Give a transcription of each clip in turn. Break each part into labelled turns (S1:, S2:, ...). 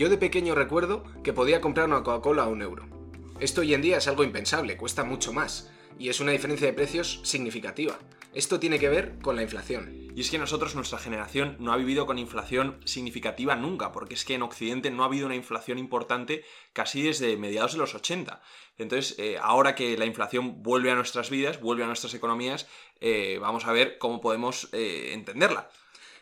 S1: Yo de pequeño recuerdo que podía comprar una Coca-Cola a un euro. Esto hoy en día es algo impensable, cuesta mucho más, y es una diferencia de precios significativa. Esto tiene que ver con la inflación.
S2: Y es que nosotros, nuestra generación, no ha vivido con inflación significativa nunca, porque es que en Occidente no ha habido una inflación importante casi desde mediados de los 80. Entonces, eh, ahora que la inflación vuelve a nuestras vidas, vuelve a nuestras economías, eh, vamos a ver cómo podemos eh, entenderla.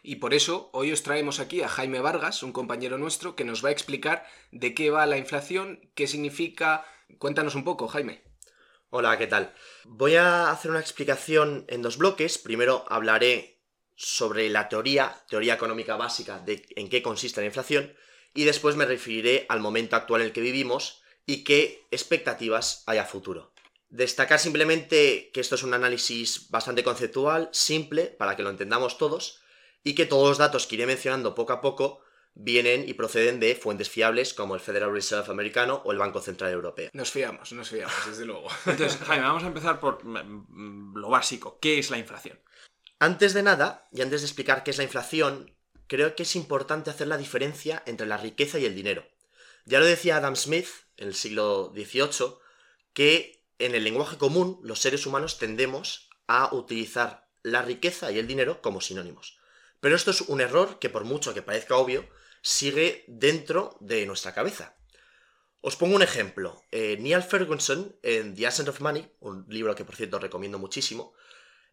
S1: Y por eso hoy os traemos aquí a Jaime Vargas, un compañero nuestro, que nos va a explicar de qué va la inflación, qué significa. Cuéntanos un poco, Jaime.
S3: Hola, ¿qué tal? Voy a hacer una explicación en dos bloques. Primero hablaré sobre la teoría, teoría económica básica de en qué consiste la inflación, y después me referiré al momento actual en el que vivimos y qué expectativas hay a futuro. Destacar simplemente que esto es un análisis bastante conceptual, simple, para que lo entendamos todos, y que todos los datos que iré mencionando poco a poco vienen y proceden de fuentes fiables como el Federal Reserve americano o el Banco Central Europeo.
S1: Nos fiamos, nos fiamos, desde luego.
S2: Entonces, Jaime, vamos a empezar por mm, lo básico. ¿Qué es la inflación?
S3: Antes de nada, y antes de explicar qué es la inflación, creo que es importante hacer la diferencia entre la riqueza y el dinero. Ya lo decía Adam Smith en el siglo XVIII, que en el lenguaje común los seres humanos tendemos a utilizar la riqueza y el dinero como sinónimos. Pero esto es un error que por mucho que parezca obvio, sigue dentro de nuestra cabeza. Os pongo un ejemplo. Eh, Neil Ferguson, en The Ascent of Money, un libro que por cierto recomiendo muchísimo,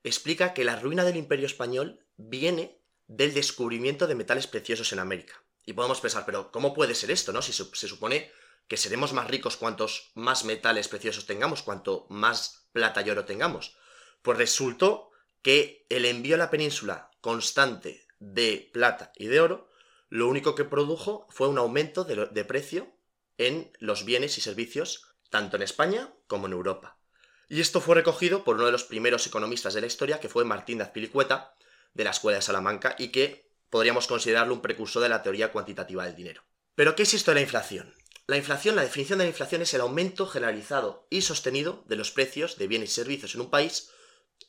S3: explica que la ruina del imperio español viene del descubrimiento de metales preciosos en América. Y podemos pensar, pero ¿cómo puede ser esto, no? Si se supone que seremos más ricos cuantos más metales preciosos tengamos, cuanto más plata y oro tengamos. Pues resultó que el envío a la península constante de plata y de oro, lo único que produjo fue un aumento de, precio en los bienes y servicios, tanto en España como en Europa. Y esto fue recogido por uno de los primeros economistas de la historia, que fue Martín de Azpilicueta, de la Escuela de Salamanca, y que podríamos considerarlo un precursor de la teoría cuantitativa del dinero. Pero, ¿qué es esto de la inflación? La inflación, la definición de la inflación es el aumento generalizado y sostenido de los precios de bienes y servicios en un país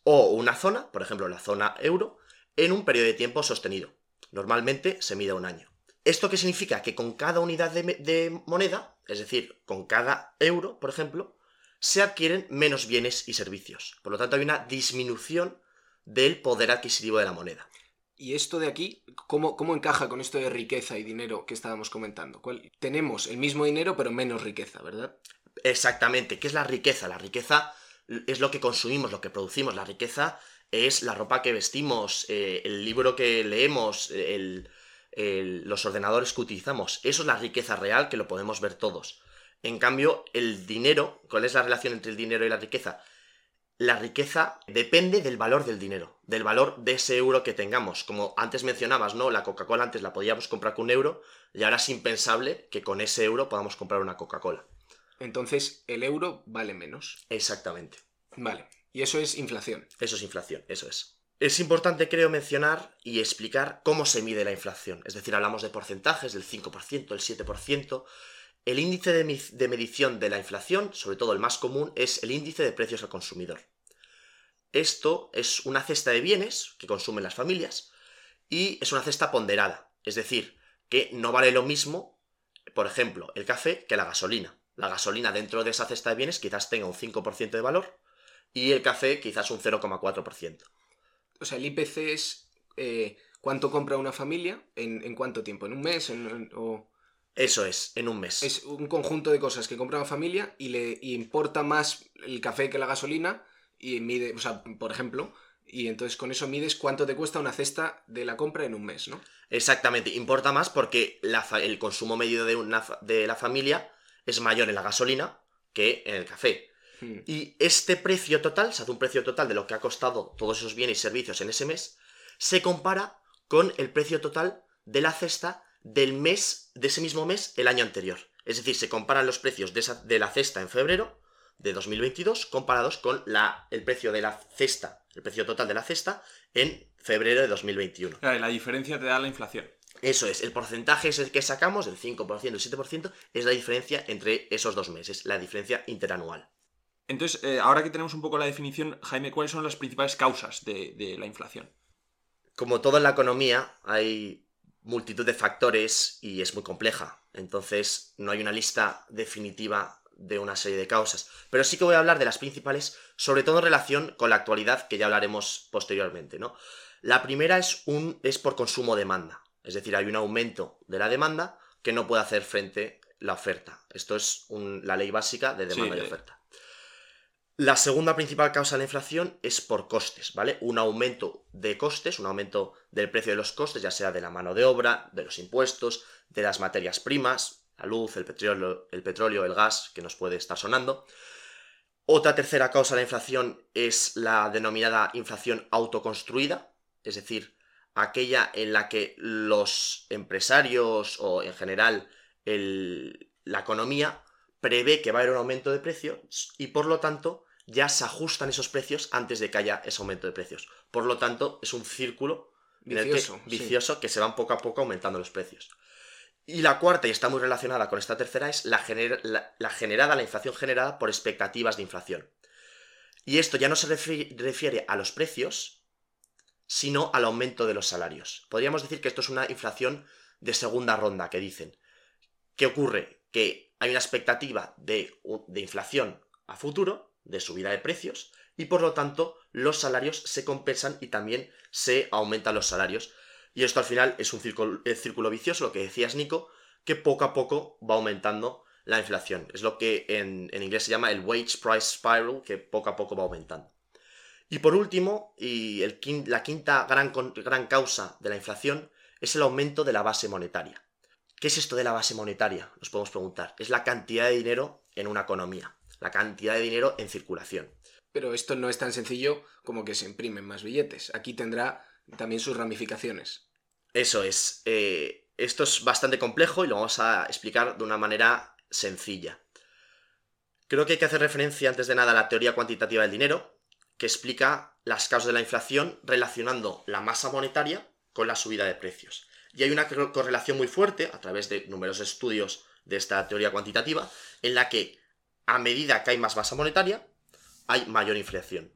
S3: o una zona, por ejemplo la zona euro, en un periodo de tiempo sostenido. Normalmente se mide un año. ¿Esto qué significa? Que con cada unidad de, moneda, es decir, con cada euro, por ejemplo, se adquieren menos bienes y servicios. Por lo tanto, hay una disminución del poder adquisitivo de la moneda.
S1: ¿Y esto de aquí, cómo, cómo encaja con esto de riqueza y dinero que estábamos comentando? Tenemos el mismo dinero, pero menos riqueza, ¿verdad?
S3: Exactamente. ¿Qué es la riqueza? La riqueza es lo que consumimos, lo que producimos. La riqueza es la ropa que vestimos, eh, el libro que leemos, los ordenadores que utilizamos. Eso es la riqueza real que lo podemos ver todos. En cambio, el dinero, ¿cuál es la relación entre el dinero y la riqueza? La riqueza depende del valor del dinero, del valor de ese euro que tengamos. Como antes mencionabas, ¿no? La Coca-Cola antes la podíamos comprar con un euro y ahora es impensable que con ese euro podamos comprar una Coca-Cola.
S1: Entonces, el euro vale menos.
S3: Exactamente.
S1: Vale. Y eso es inflación.
S3: Eso es inflación, eso es. Es importante, creo, mencionar y explicar cómo se mide la inflación. Es decir, hablamos de porcentajes, del 5%, del 7%. El índice de, medición de la inflación, sobre todo el más común, es el índice de precios al consumidor. Esto es una cesta de bienes que consumen las familias y es una cesta ponderada. Es decir, que no vale lo mismo, por ejemplo, el café que la gasolina. La gasolina dentro de esa cesta de bienes quizás tenga un 5% de valor y el café quizás un 0,4%.
S1: O sea, el IPC es eh, cuánto compra una familia en, cuánto tiempo, en un mes o...
S3: Eso es, en un mes.
S1: Es un conjunto de cosas que compra una familia y le importa más el café que la gasolina y mide, o sea, por ejemplo, y entonces con eso mides cuánto te cuesta una cesta de la compra en un mes, ¿no?
S3: Exactamente, importa más porque el consumo medio de, una, de la familia es mayor en la gasolina que en el café. Hmm. Y este precio total, se hace un precio total de lo que ha costado todos esos bienes y servicios en ese mes, se compara con el precio total de la cesta del mes, de ese mismo mes, el año anterior. Es decir, se comparan los precios de, de la cesta en febrero de 2022 comparados con la, el precio de la cesta, el precio total de la cesta en febrero de 2021.
S2: Claro, y la diferencia te da la inflación.
S3: Eso es, el porcentaje es el que sacamos, el 5% y el 7%, es la diferencia entre esos dos meses, la diferencia interanual.
S2: Entonces, eh, ahora que tenemos un poco la definición, Jaime, ¿cuáles son las principales causas de, la inflación?
S3: Como todo en la economía, hay multitud de factores y es muy compleja. Entonces, no hay una lista definitiva de una serie de causas. Pero sí que voy a hablar de las principales, sobre todo en relación con la actualidad, que ya hablaremos posteriormente, ¿no? La primera es, un, es por consumo-demanda. Es decir, hay un aumento de la demanda que no puede hacer frente la oferta. Esto es la ley básica de demanda y oferta. La segunda principal causa de la inflación es por costes, ¿vale? Un aumento de costes, un aumento del precio de los costes, ya sea de la mano de obra, de los impuestos, de las materias primas, la luz, el petróleo, el, petróleo, el gas, que nos puede estar sonando. Otra tercera causa de la inflación es la denominada inflación autoconstruida, es decir, aquella en la que los empresarios o en general la economía prevé que va a haber un aumento de precios y por lo tanto ya se ajustan esos precios antes de que haya ese aumento de precios. Por lo tanto, es un círculo vicioso, que, vicioso que se van poco a poco aumentando los precios. Y la cuarta, y está muy relacionada con esta tercera, es la, la, generada, la inflación generada por expectativas de inflación. Y esto ya no se refiere a los precios, sino al aumento de los salarios. Podríamos decir que esto es una inflación de segunda ronda, que dicen. ¿Qué ocurre? Que hay una expectativa de, inflación a futuro, de subida de precios y por lo tanto los salarios se compensan y también se aumentan los salarios. Y esto al final es un círculo vicioso, lo que decías Nico, que poco a poco va aumentando la inflación. Es lo que en, inglés se llama el wage price spiral, que poco a poco va aumentando. Y por último, y el, la quinta gran, gran causa de la inflación es el aumento de la base monetaria. ¿Qué es esto de la base monetaria? Nos podemos preguntar. Es la cantidad de dinero en una economía la cantidad de dinero en circulación.
S1: Pero esto no es tan sencillo como que se imprimen más billetes. Aquí tendrá también sus ramificaciones.
S3: Eso es. Eh, esto es bastante complejo y lo vamos a explicar de una manera sencilla. Creo que hay que hacer referencia antes de nada a la teoría cuantitativa del dinero, que explica las causas de la inflación relacionando la masa monetaria con la subida de precios. Y hay una correlación muy fuerte, a través de numerosos estudios de esta teoría cuantitativa, en la que a medida que hay más masa monetaria, hay mayor inflación.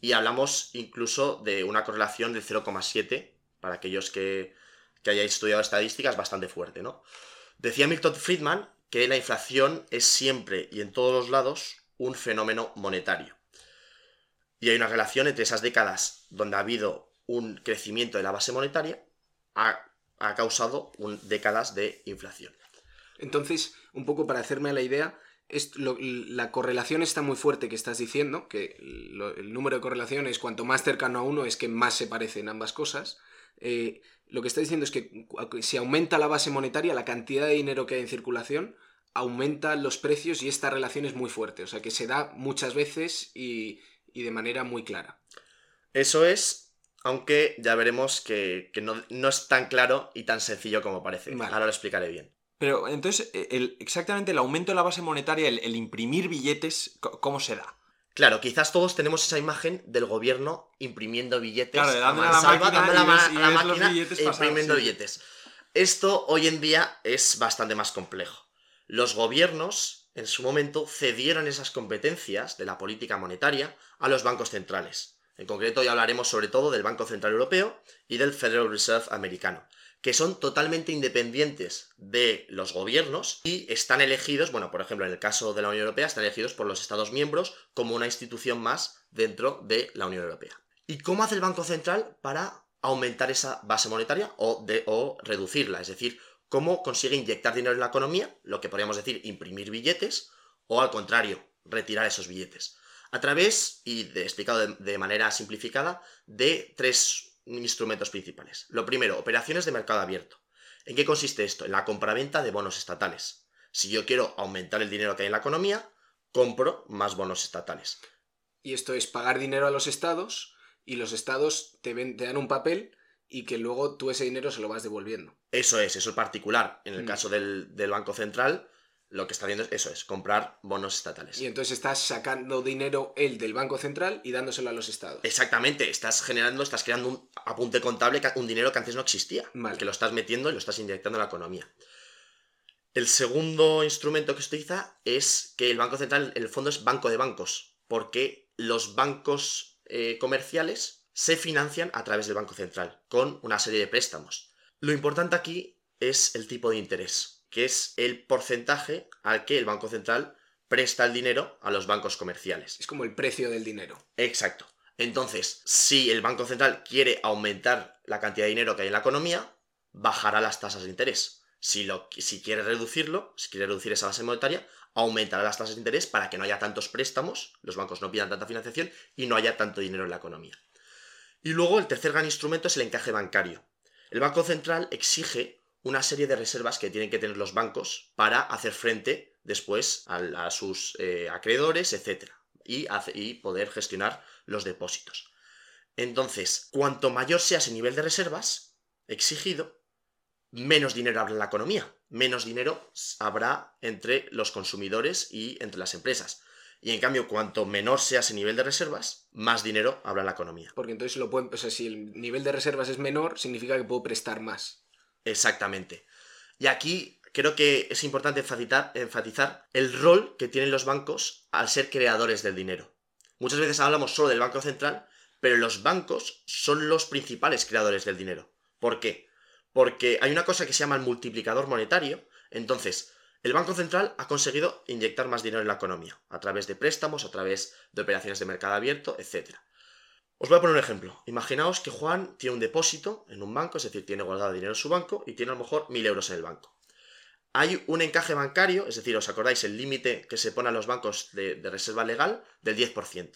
S3: Y hablamos incluso de una correlación del 0,7, para aquellos que, que hayáis estudiado estadísticas, bastante fuerte, ¿no? Decía Milton Friedman que la inflación es siempre y en todos los lados un fenómeno monetario. Y hay una relación entre esas décadas donde ha habido un crecimiento de la base monetaria, ha, ha causado décadas de inflación.
S1: Entonces, un poco para hacerme la idea, la correlación está muy fuerte que estás diciendo, que el número de correlaciones, cuanto más cercano a uno, es que más se parecen ambas cosas. Eh, lo que está diciendo es que si aumenta la base monetaria, la cantidad de dinero que hay en circulación, aumenta los precios y esta relación es muy fuerte. O sea que se da muchas veces y, de manera muy clara.
S3: Eso es, aunque ya veremos que, no, es tan claro y tan sencillo como parece. Ahora lo explicaré bien.
S2: Pero entonces, e, el, exactamente el aumento de la base monetaria, el, imprimir billetes, ¿cómo se da?
S3: Claro, quizás todos tenemos esa imagen del gobierno imprimiendo billetes.
S2: Claro, dando la máquina,
S3: imprimiendo billetes. Esto hoy en día es bastante más complejo. Los gobiernos, en su momento, cedieron esas competencias de la política monetaria a los bancos centrales. En concreto, ya hablaremos sobre todo del Banco Central Europeo y del Federal Reserve americano que son totalmente independientes de los gobiernos y están elegidos, bueno, por ejemplo, en el caso de la Unión Europea, están elegidos por los Estados miembros como una institución más dentro de la Unión Europea. ¿Y cómo hace el Banco Central para aumentar esa base monetaria o, de, o reducirla? Es decir, ¿cómo consigue inyectar dinero en la economía? Lo que podríamos decir, imprimir billetes o al contrario, retirar esos billetes. A través, y de, explicado de manera simplificada, de tres instrumentos principales. Lo primero, operaciones de mercado abierto. ¿En qué consiste esto? En la compraventa de bonos estatales. Si yo quiero aumentar el dinero que hay en la economía, compro más bonos estatales.
S1: Y esto es pagar dinero a los estados y los estados te, dan un papel y que luego tú ese dinero se lo vas devolviendo.
S3: Eso es, eso es particular. En el mm. caso del, del Banco Central, lo que está haciendo es eso, es comprar bonos estatales.
S1: Y entonces estás sacando dinero él del Banco Central y dándoselo a los estados.
S3: Exactamente, estás generando, estás creando un apunte contable, un dinero que antes no existía, que lo estás metiendo y lo estás inyectando en la economía. El segundo instrumento que se utiliza es que el Banco Central, en el fondo, es banco de bancos, porque los bancos eh, comerciales se financian a través del Banco Central, con una serie de préstamos. Lo importante aquí es el tipo de interés, que es el porcentaje al que el Banco Central presta el dinero a los bancos comerciales.
S1: Es como el precio del dinero.
S3: Exacto. Entonces, si el Banco Central quiere aumentar la cantidad de dinero que hay en la economía, bajará las tasas de interés. Si, lo, si quiere reducirlo, si quiere reducir esa base monetaria, aumentará las tasas de interés para que no haya tantos préstamos, los bancos no pidan tanta financiación y no haya tanto dinero en la economía. Y luego el tercer gran instrumento es el encaje bancario. El Banco Central exige una serie de reservas que tienen que tener los bancos para hacer frente después a, sus eh, acreedores, etc. Y, y poder gestionar los depósitos. Entonces, cuanto mayor sea ese nivel de reservas exigido, menos dinero habrá en la economía, menos dinero habrá entre los consumidores y entre las empresas. Y en cambio, cuanto menor sea ese nivel de reservas, más dinero habrá la economía.
S1: Porque entonces lo pueden, o sea, si el nivel de reservas es menor, significa que puedo prestar más.
S3: Exactamente. Y aquí creo que es importante enfatizar, enfatizar el rol que tienen los bancos al ser creadores del dinero. Muchas veces hablamos solo del Banco Central, pero los bancos son los principales creadores del dinero. ¿Por qué? Porque hay una cosa que se llama el multiplicador monetario. Entonces, el Banco Central ha conseguido inyectar más dinero en la economía, a través de préstamos, a través de operaciones de mercado abierto, etc. Os voy a poner un ejemplo. Imaginaos que Juan tiene un depósito en un banco, es decir, tiene guardado dinero en su banco y tiene a lo mejor 1.000 euros en el banco. Hay un encaje bancario, es decir, os acordáis el límite que se pone a los bancos de, reserva legal del 10%.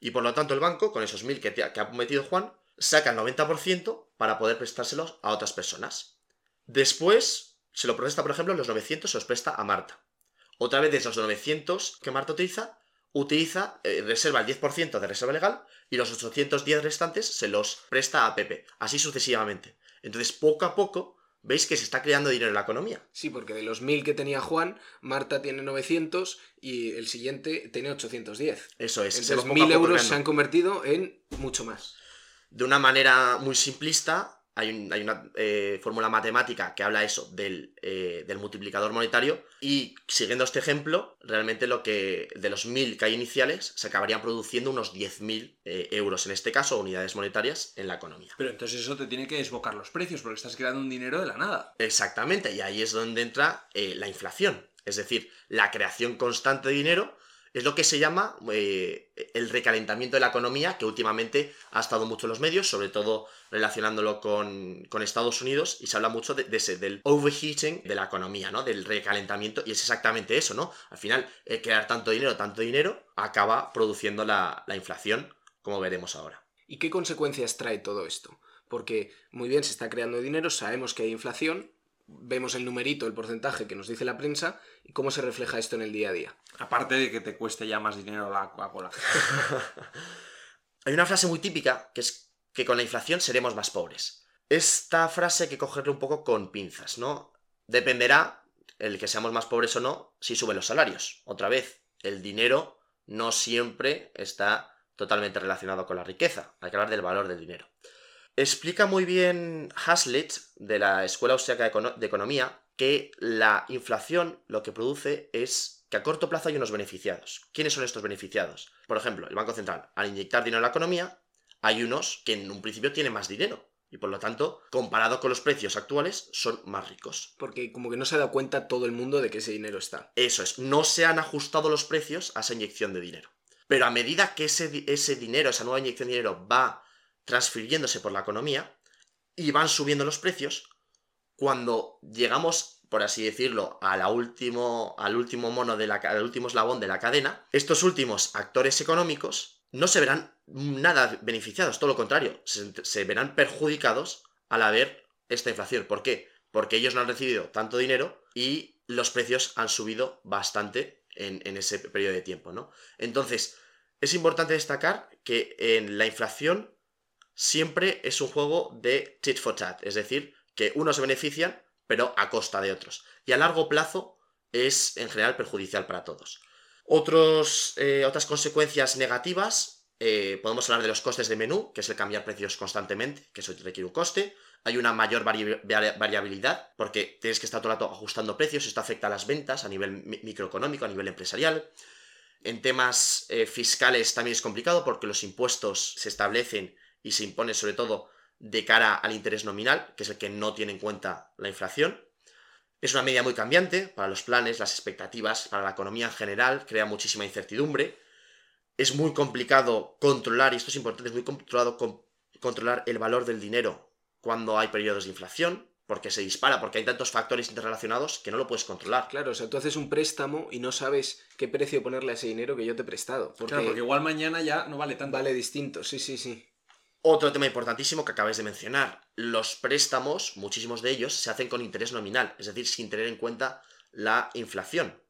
S3: Y por lo tanto el banco, con esos 1.000 que, que ha metido Juan, saca el 90% para poder prestárselos a otras personas. Después se lo presta, por ejemplo, los 900 se los presta a Marta. Otra vez de esos 900 que Marta utiliza, utiliza, eh, reserva el 10% de reserva legal y los 810 restantes se los presta a Pepe. Así sucesivamente. Entonces, poco a poco, veis que se está creando dinero en la economía.
S1: Sí, porque de los 1000 que tenía Juan, Marta tiene 900 y el siguiente tiene 810.
S3: Eso es.
S1: Entonces, 1000 euros se han convertido en mucho más.
S3: De una manera muy simplista, hay, una eh, fórmula matemática que habla eso eh, del, multiplicador monetario y siguiendo este ejemplo, realmente lo que de los 1.000 que hay iniciales se acabarían produciendo unos 10.000 eh, euros, en este caso, unidades monetarias en la economía.
S2: Pero entonces eso te tiene que desbocar los precios porque estás creando un dinero de la nada.
S3: Exactamente, y ahí es donde entra la inflación, es decir, la creación constante de dinero es lo que se llama eh, el recalentamiento de la economía, que últimamente ha estado mucho en los medios, sobre todo relacionándolo con, Estados Unidos, y se habla mucho de, ese, del overheating de la economía, ¿no? Del recalentamiento, y es exactamente eso, ¿no? Al final, eh, crear tanto dinero, tanto dinero, acaba produciendo la, la inflación, como veremos ahora.
S1: ¿Y qué consecuencias trae todo esto? Porque muy bien, se está creando dinero, sabemos que hay inflación, vemos el numerito, el porcentaje que nos dice la prensa y cómo se refleja esto en el día a día.
S2: Aparte de que te cueste ya más dinero la Coca-Cola.
S3: Hay una frase muy típica que es que con la inflación seremos más pobres. Esta frase hay que cogerla un poco con pinzas, ¿no? Dependerá el que seamos más pobres o no si suben los salarios. Otra vez, el dinero no siempre está totalmente relacionado con la riqueza. Hay que hablar del valor del dinero. Explica muy bien Hazlitt, de la Escuela Austriaca de Economía, que la inflación lo que produce es que a corto plazo hay unos beneficiados. ¿Quiénes son estos beneficiados? Por ejemplo, el Banco Central, al inyectar dinero en la economía, hay unos que en un principio tienen más dinero. Y por lo tanto, comparado con los precios actuales, son más ricos.
S1: Porque como que no se da cuenta todo el mundo de que ese dinero está.
S3: Eso es, no se han ajustado los precios a esa inyección de dinero. Pero a medida que ese, ese dinero, esa nueva inyección de dinero va transfiriéndose por la economía y van subiendo los precios, cuando llegamos, por así decirlo, a último, al último mono de la, al último eslabón de la cadena, estos últimos actores económicos no se verán nada beneficiados, todo lo contrario, se, verán perjudicados al haber esta inflación. ¿Por qué? Porque ellos no han recibido tanto dinero y los precios han subido bastante en, ese periodo de tiempo, ¿no? Entonces, es importante destacar que en la inflación siempre es un juego de tit for tat, es decir, que unos se benefician, pero a costa de otros. Y a largo plazo es en general perjudicial para todos. Otros, eh, otras consecuencias negativas, eh, podemos hablar de los costes de menú, que es el cambiar precios constantemente, que eso requiere un coste. Hay una mayor variabilidad, porque tienes que estar todo el rato ajustando precios, esto afecta a las ventas a nivel microeconómico, a nivel empresarial. En temas eh, fiscales también es complicado porque los impuestos se establecen y se impone sobre todo de cara al interés nominal, que es el que no tiene en cuenta la inflación. Es una medida muy cambiante para los planes, las expectativas, para la economía en general, crea muchísima incertidumbre. Es muy complicado controlar, y esto es importante, es muy complicado controlar el valor del dinero cuando hay periodos de inflación, porque se dispara, porque hay tantos factores interrelacionados que no lo puedes controlar.
S1: Claro, o sea, tú haces un préstamo y no sabes qué precio ponerle a ese dinero que yo te he prestado.
S2: Porque claro, porque igual mañana ya no vale tanto.
S1: Vale distinto, sí, sí, sí.
S3: Otro tema importantísimo que acabáis de mencionar, los préstamos, muchísimos de ellos, se hacen con interés nominal, es decir, sin tener en cuenta la inflación.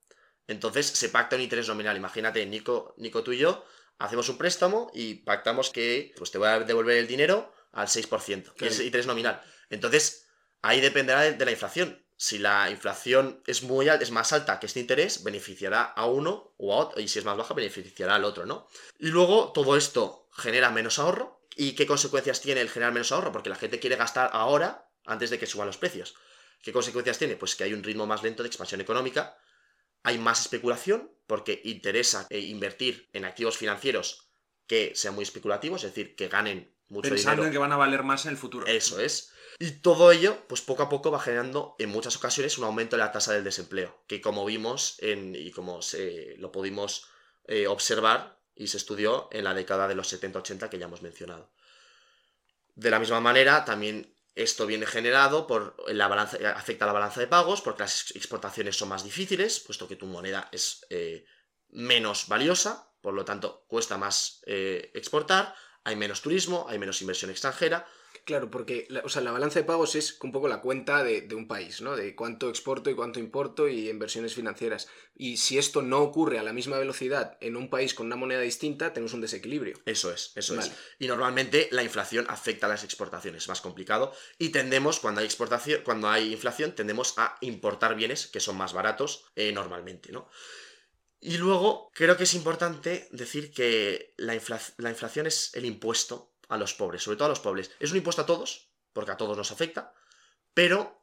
S3: Entonces se pacta un interés nominal. Imagínate, Nico, Nico tú y yo hacemos un préstamo y pactamos que pues, te voy a devolver el dinero al 6%, que es interés nominal. Entonces, ahí dependerá de, la inflación. Si la inflación es muy alta, es más alta que este interés, beneficiará a uno o a otro, y si es más baja, beneficiará al otro, ¿no? Y luego todo esto genera menos ahorro, ¿Y qué consecuencias tiene el generar menos ahorro? Porque la gente quiere gastar ahora antes de que suban los precios. ¿Qué consecuencias tiene? Pues que hay un ritmo más lento de expansión económica, hay más especulación porque interesa eh, invertir en activos financieros que sean muy especulativos, es decir, que ganen mucho
S2: Pensando
S3: dinero.
S2: en que van a valer más en el futuro.
S3: Eso es. Y todo ello, pues poco a poco va generando en muchas ocasiones un aumento de la tasa del desempleo, que como vimos en, y como se, lo pudimos eh, observar y se estudió en la década de los 70-80 que ya hemos mencionado. De la misma manera, también esto viene generado por la balanza, afecta a la balanza de pagos, porque las exportaciones son más difíciles, puesto que tu moneda es eh, menos valiosa, por lo tanto cuesta más eh, exportar, hay menos turismo, hay menos inversión extranjera,
S1: Claro, porque la, o sea, la balanza de pagos es un poco la cuenta de, un país, ¿no? De cuánto exporto y cuánto importo y inversiones financieras. Y si esto no ocurre a la misma velocidad en un país con una moneda distinta, tenemos un desequilibrio.
S3: Eso es, eso es. Y normalmente la inflación afecta a las exportaciones, es más complicado. Y tendemos, cuando hay exportación, cuando hay inflación, tendemos a importar bienes que son más baratos eh, normalmente, ¿no? Y luego, creo que es importante decir que la, la inflación es el impuesto a los pobres, sobre todo a los pobres. Es un impuesto a todos, porque a todos nos afecta, pero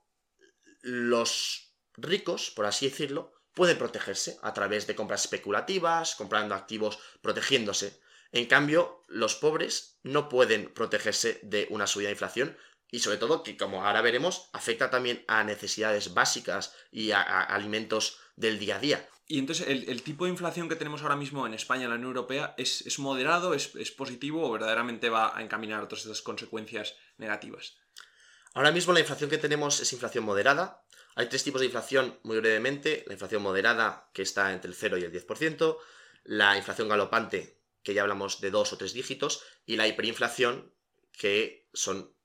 S3: los ricos, por así decirlo, pueden protegerse a través de compras especulativas, comprando activos, protegiéndose. En cambio, los pobres no pueden protegerse de una subida de inflación y sobre todo que, como ahora veremos, afecta también a necesidades básicas y a, alimentos del día a día.
S2: Y entonces, ¿el, tipo de inflación que tenemos ahora mismo en España, en la Unión Europea, es, moderado, es, positivo o verdaderamente va a encaminar todas estas consecuencias negativas?
S3: Ahora mismo la inflación que tenemos es inflación moderada. Hay tres tipos de inflación, muy brevemente. La inflación moderada, que está entre el 0 y el 10%. La inflación galopante, que ya hablamos de dos o tres dígitos. Y la hiperinflación, que son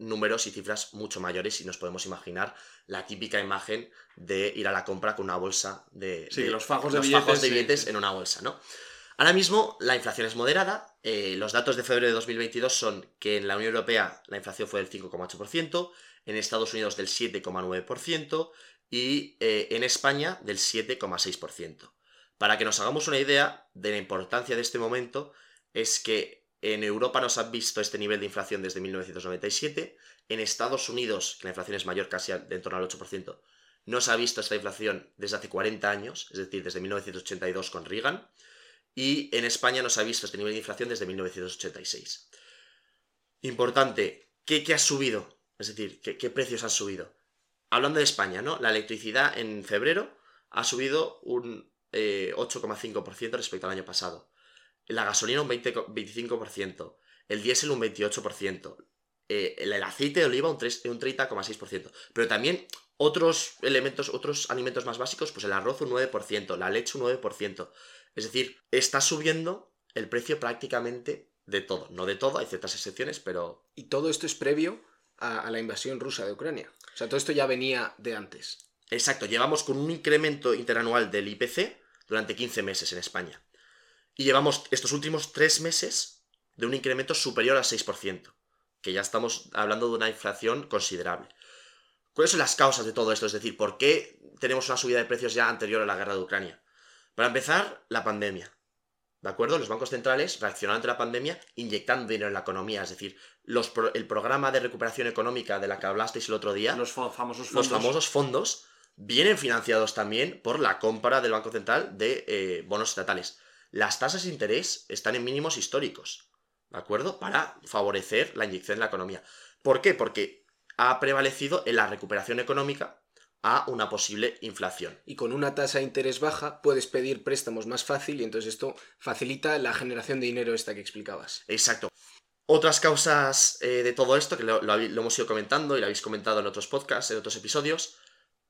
S3: números y cifras mucho mayores y nos podemos imaginar la típica imagen de ir a la compra con una bolsa de,
S2: sí, los fajos de
S3: billetes, en una bolsa, ¿no? Ahora mismo la inflación es moderada, eh, los datos de febrero de 2022 son que en la Unión Europea la inflación fue del 5,8%, en Estados Unidos del 7,9% y eh, en España del 7,6%. Para que nos hagamos una idea de la importancia de este momento, es que en Europa no se ha visto este nivel de inflación desde 1997. En Estados Unidos, que la inflación es mayor casi en torno al 8%, no se ha visto esta inflación desde hace 40 años, es decir, desde 1982 con Reagan. Y en España no se ha visto este nivel de inflación desde 1986. Importante, ¿qué, ha subido? Es decir, ¿qué, precios han subido? Hablando de España, ¿no? La electricidad en febrero ha subido un 8,5% eh, respecto al año pasado la gasolina un 20, 25%, el diésel un 28%, eh, el, aceite de oliva un, 3, un 30,6%, pero también otros elementos, otros alimentos más básicos, pues el arroz un 9%, la leche un 9%. Es decir, está subiendo el precio prácticamente de todo. No de todo, hay ciertas excepciones, pero...
S1: Y todo esto es previo a, a la invasión rusa de Ucrania. O sea, todo esto ya venía de antes.
S3: Exacto, llevamos con un incremento interanual del IPC durante 15 meses en España. Y llevamos estos últimos tres meses de un incremento superior al 6%, que ya estamos hablando de una inflación considerable. ¿Cuáles son las causas de todo esto? Es decir, ¿por qué tenemos una subida de precios ya anterior a la guerra de Ucrania? Para empezar, la pandemia. ¿De acuerdo? Los bancos centrales reaccionaron ante la pandemia inyectando dinero en la economía. Es decir, los el programa de recuperación económica de la que hablasteis el otro día,
S2: los famosos fondos,
S3: los famosos fondos vienen financiados también por la compra del Banco Central de eh, bonos estatales las tasas de interés están en mínimos históricos, ¿de acuerdo? Para favorecer la inyección en la economía. ¿Por qué? Porque ha prevalecido en la recuperación económica a una posible inflación.
S1: Y con una tasa de interés baja puedes pedir préstamos más fácil y entonces esto facilita la generación de dinero esta que explicabas.
S3: Exacto. Otras causas eh, de todo esto, que lo, lo hemos ido comentando y lo habéis comentado en otros podcasts, en otros episodios,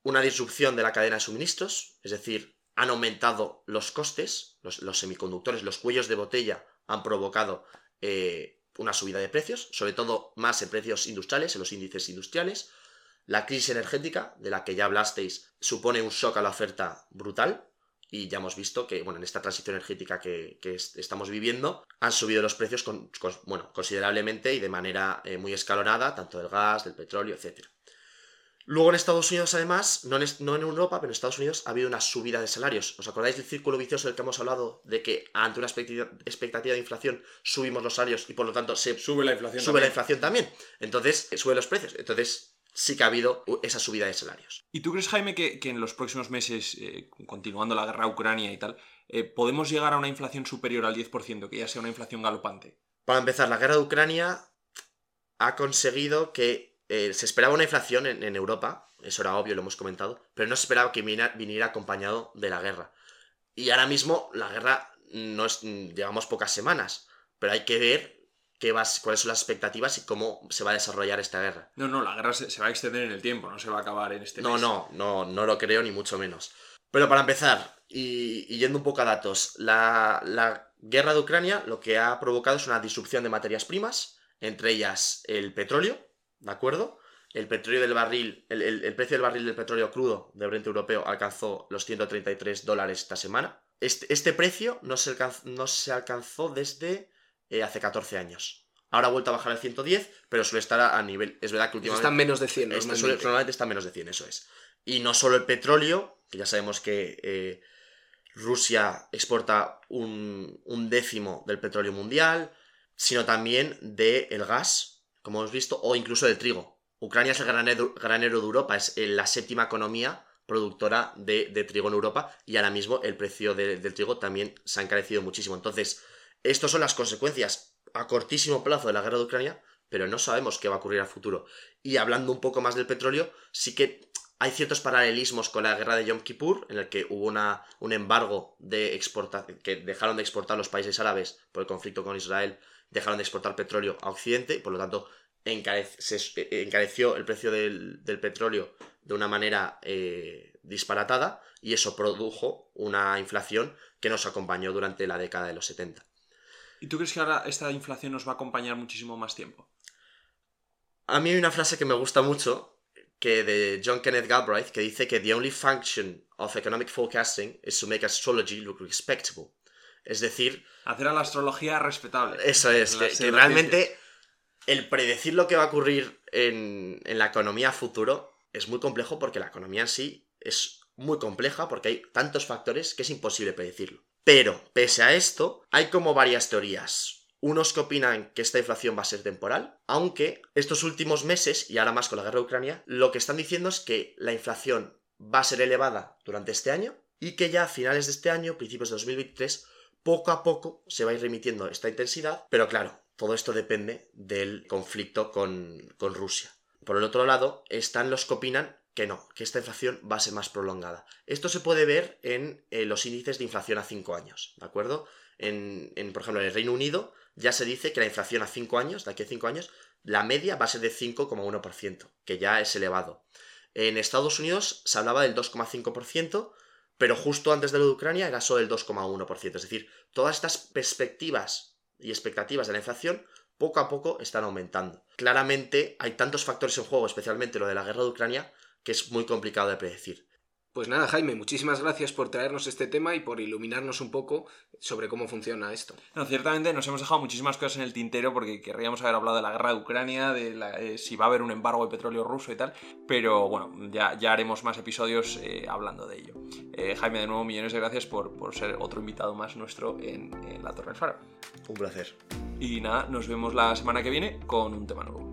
S3: una disrupción de la cadena de suministros, es decir, han aumentado los costes, los, semiconductores, los cuellos de botella han provocado eh, una subida de precios, sobre todo más en precios industriales, en los índices industriales. La crisis energética, de la que ya hablasteis, supone un shock a la oferta brutal. Y ya hemos visto que, bueno, en esta transición energética que, estamos viviendo, han subido los precios bueno, considerablemente y de manera eh, muy escalonada, tanto del gas, del petróleo, etc. Luego en Estados Unidos, además, no en, Europa, pero en Estados Unidos ha habido una subida de salarios. ¿Os acordáis del círculo vicioso del que hemos hablado? De que ante una expectativa de inflación subimos los salarios y por lo tanto se
S2: sube la inflación,
S3: sube La inflación también. Entonces, eh, sube los precios. Entonces, sí que ha habido esa subida de salarios.
S2: ¿Y tú crees, Jaime, que, en los próximos meses, eh, continuando la guerra a Ucrania y tal, eh, podemos llegar a una inflación superior al 10%, que ya sea una inflación galopante?
S3: Para empezar, la guerra de Ucrania ha conseguido que eh, se esperaba una inflación en, Europa, eso era obvio, lo hemos comentado, pero no se esperaba que viniera, acompañado de la guerra. Y ahora mismo la guerra no es, llevamos pocas semanas, pero hay que ver qué cuáles son las expectativas y cómo se va a desarrollar esta guerra.
S2: No, no, la guerra se, va a extender en el tiempo, no se va a acabar en este
S3: No, no, no, no lo creo ni mucho menos. Pero para empezar, y, yendo un poco a datos, la, la guerra de Ucrania lo que ha provocado es una disrupción de materias primas, entre ellas el petróleo, ¿de acuerdo? El petróleo del barril, el, precio del barril del petróleo crudo del Brent europeo alcanzó los 133 dólares esta semana. Este, este precio no se, alcanzó, no se alcanzó desde eh, hace 14 años. Ahora ha vuelto a bajar al 110, pero suele estar a, nivel. Es verdad que últimamente.
S1: Está menos de 100,
S3: este normalmente. está menos de 100, eso es. Y no solo el petróleo, que ya sabemos que eh, Rusia exporta un, un, décimo del petróleo mundial, sino también del gas, como hemos visto, o incluso del trigo. Ucrania es el granero, granero de Europa, es eh, la séptima economía productora de, trigo en Europa y ahora mismo el precio del trigo también se ha encarecido muchísimo. Entonces, estas son las consecuencias a cortísimo plazo de la guerra de Ucrania, pero no sabemos qué va a ocurrir al futuro. Y hablando un poco más del petróleo, sí que hay ciertos paralelismos con la guerra de Yom Kippur, en el que hubo una, un embargo de exportación, que dejaron de exportar los países árabes por el conflicto con Israel dejaron de exportar petróleo a Occidente y por lo tanto se eh, encareció el precio del, petróleo de una manera eh, disparatada y eso produjo una inflación que nos acompañó durante la década de los 70.
S2: ¿Y tú crees que ahora esta inflación nos va a acompañar muchísimo más tiempo?
S3: A mí hay una frase que me gusta mucho, que de John Kenneth Galbraith, que dice que the only function of economic forecasting is to make astrology look respectable. Es decir...
S2: Hacer a la astrología respetable.
S3: Eso es, que, realmente el predecir lo que va a ocurrir en, la economía futuro es muy complejo porque la economía en sí es muy compleja porque hay tantos factores que es imposible predecirlo. Pero, pese a esto, hay como varias teorías. Unos que opinan que esta inflación va a ser temporal, aunque estos últimos meses, y ahora más con la guerra de Ucrania, lo que están diciendo es que la inflación va a ser elevada durante este año y que ya a finales de este año, principios de 2023, poco a poco se va a ir remitiendo esta intensidad, pero claro, todo esto depende del conflicto con, Rusia. Por el otro lado, están los que opinan que no, que esta inflación va a ser más prolongada. Esto se puede ver en eh, los índices de inflación a 5 años, ¿de acuerdo? En, por ejemplo, en el Reino Unido ya se dice que la inflación a 5 años, de aquí a 5 años, la media va a ser de 5,1%, que ya es elevado. En Estados Unidos se hablaba del 2,5%, pero justo antes de lo de Ucrania era solo el 2,1%. Es decir, todas estas perspectivas y expectativas de la inflación poco a poco están aumentando. Claramente hay tantos factores en juego, especialmente lo de la guerra de Ucrania, que es muy complicado de predecir.
S1: Pues nada, Jaime, muchísimas gracias por traernos este tema y por iluminarnos un poco sobre cómo funciona esto.
S2: No, ciertamente nos hemos dejado muchísimas cosas en el tintero porque querríamos haber hablado de la guerra de Ucrania, de eh, si va a haber un embargo de petróleo ruso y tal, pero bueno, ya, ya haremos más episodios eh, hablando de ello. Eh, Jaime, de nuevo, millones de gracias por, ser otro invitado más nuestro en, en La Torre del Faro.
S3: Un placer.
S2: Y nada, nos vemos la semana que viene con un tema nuevo.